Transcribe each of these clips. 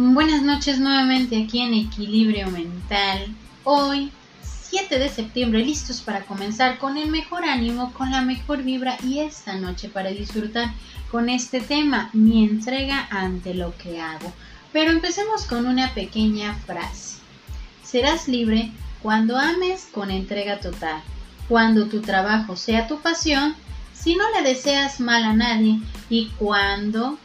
Buenas noches nuevamente aquí en Equilibrio Mental. Hoy, 7 de septiembre, listos para comenzar con el mejor ánimo, con la mejor vibra y esta noche para disfrutar con este tema, mi entrega ante lo que hago. Pero empecemos con una pequeña frase. Serás libre cuando ames con entrega total, cuando tu trabajo sea tu pasión, si no le deseas mal a nadie y cuando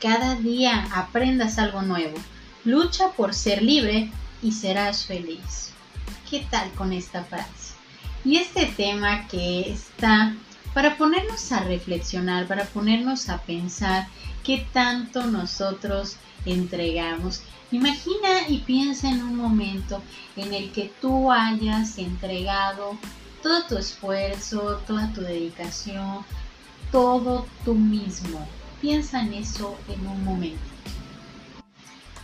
cada día aprendas algo nuevo. Lucha por ser libre y serás feliz. ¿Qué tal con esta frase? Y este tema que está para ponernos a reflexionar, para ponernos a pensar qué tanto nosotros entregamos. Imagina y piensa en un momento en el que tú hayas entregado todo tu esfuerzo, toda tu dedicación, todo tú mismo, Piensa en eso en un momento.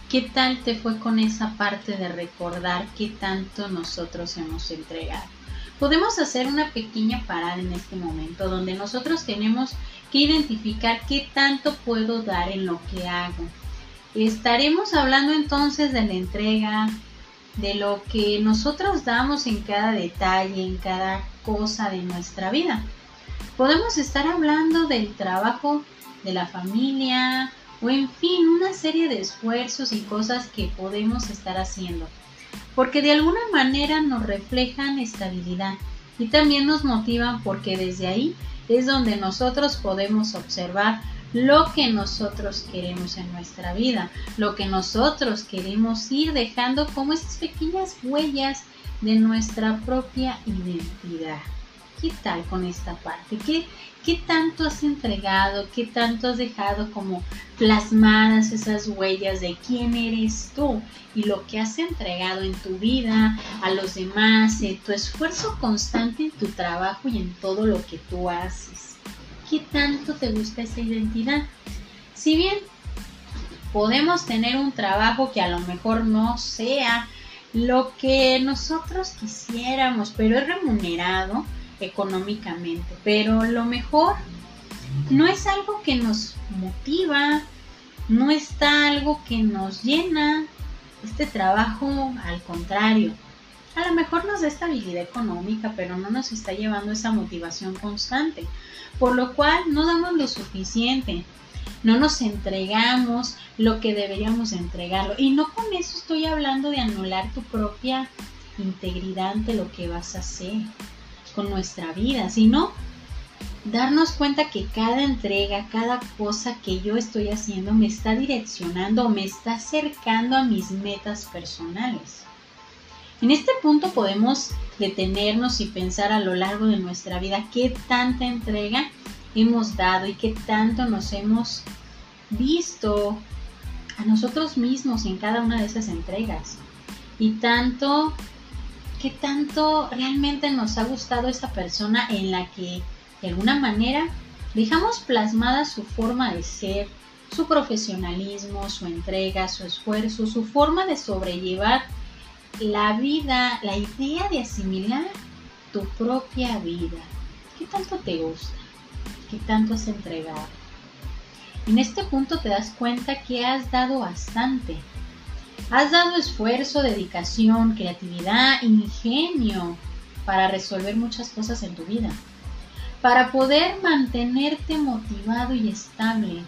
¿Qué tal te fue con esa parte de recordar qué tanto nosotros hemos entregado? Podemos hacer una pequeña parada en este momento donde nosotros tenemos que identificar qué tanto puedo dar en lo que hago. Estaremos hablando entonces de la entrega, de lo que nosotros damos en cada detalle, en cada cosa de nuestra vida. Podemos estar hablando del trabajo de la familia o en fin, una serie de esfuerzos y cosas que podemos estar haciendo, porque de alguna manera nos reflejan estabilidad y también nos motivan porque desde ahí es donde nosotros podemos observar lo que nosotros queremos en nuestra vida, lo que nosotros queremos ir dejando como esas pequeñas huellas de nuestra propia identidad. ¿Qué tal con esta parte? ¿Qué, ¿Qué tanto has entregado? ¿Qué tanto has dejado como plasmadas esas huellas de quién eres tú y lo que has entregado en tu vida, a los demás, en tu esfuerzo constante en tu trabajo y en todo lo que tú haces? ¿Qué tanto te gusta esa identidad? Si bien podemos tener un trabajo que a lo mejor no sea lo que nosotros quisiéramos, pero es remunerado, económicamente, pero lo mejor no es algo que nos motiva, no está algo que nos llena. Este trabajo, al contrario, a lo mejor nos da estabilidad económica, pero no nos está llevando esa motivación constante, por lo cual no damos lo suficiente, no nos entregamos lo que deberíamos entregarlo. Y no con eso estoy hablando de anular tu propia integridad ante lo que vas a hacer con nuestra vida, sino darnos cuenta que cada entrega, cada cosa que yo estoy haciendo me está direccionando me está acercando a mis metas personales. En este punto podemos detenernos y pensar a lo largo de nuestra vida qué tanta entrega hemos dado y qué tanto nos hemos visto a nosotros mismos en cada una de esas entregas. Y tanto qué tanto realmente nos ha gustado esa persona en la que de alguna manera dejamos plasmada su forma de ser, su profesionalismo, su entrega, su esfuerzo, su forma de sobrellevar la vida, la idea de asimilar tu propia vida. ¿Qué tanto te gusta? ¿Qué tanto has entregado? En este punto te das cuenta que has dado bastante, Has dado esfuerzo, dedicación, creatividad, ingenio para resolver muchas cosas en tu vida, para poder mantenerte motivado y estable.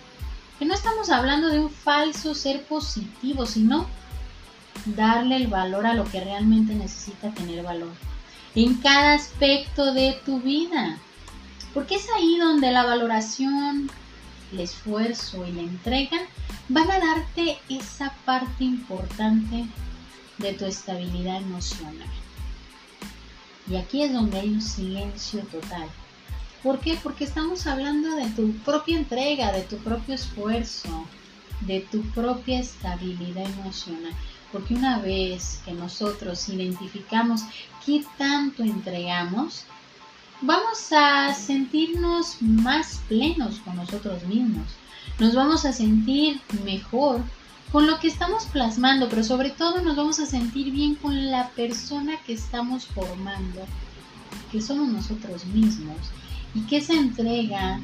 Que no estamos hablando de un falso ser positivo, sino darle el valor a lo que realmente necesita tener valor en cada aspecto de tu vida. Porque es ahí donde la valoración, el esfuerzo y la entrega van a darte esa parte importante de tu estabilidad emocional. Y aquí es donde hay un silencio total. ¿Por qué? Porque estamos hablando de tu propia entrega, de tu propio esfuerzo, de tu propia estabilidad emocional. Porque una vez que nosotros identificamos qué tanto entregamos, vamos a sentirnos más plenos con nosotros mismos. Nos vamos a sentir mejor con lo que estamos plasmando, pero sobre todo nos vamos a sentir bien con la persona que estamos formando, que somos nosotros mismos. Y que esa entrega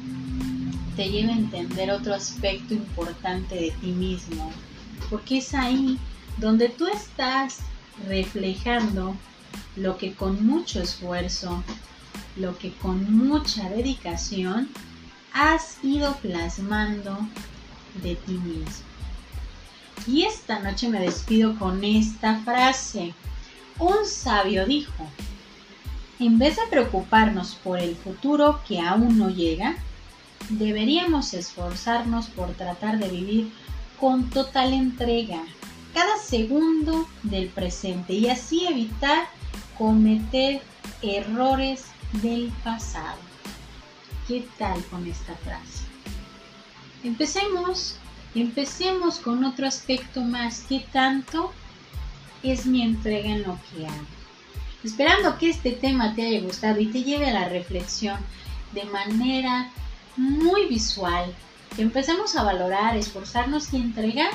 te lleve a entender otro aspecto importante de ti mismo. porque es ahí donde tú estás reflejando lo que con mucho esfuerzo, lo que con mucha dedicación has ido plasmando de ti mismo. Y esta noche me despido con esta frase. Un sabio dijo, en vez de preocuparnos por el futuro que aún no llega, deberíamos esforzarnos por tratar de vivir con total entrega cada segundo del presente y así evitar cometer errores del pasado. ¿Qué tal con esta frase? Empecemos, empecemos con otro aspecto más. ¿Qué tanto es mi entrega en lo que hago? Esperando que este tema te haya gustado y te lleve a la reflexión de manera muy visual, que empecemos a valorar, esforzarnos y entregar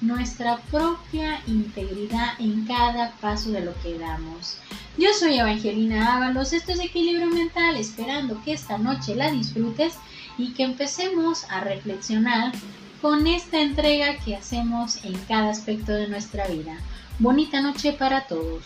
nuestra propia integridad en cada paso de lo que damos. Yo soy Evangelina Ábalos, esto es Equilibrio Mental, esperando que esta noche la disfrutes y que empecemos a reflexionar con esta entrega que hacemos en cada aspecto de nuestra vida. Bonita noche para todos.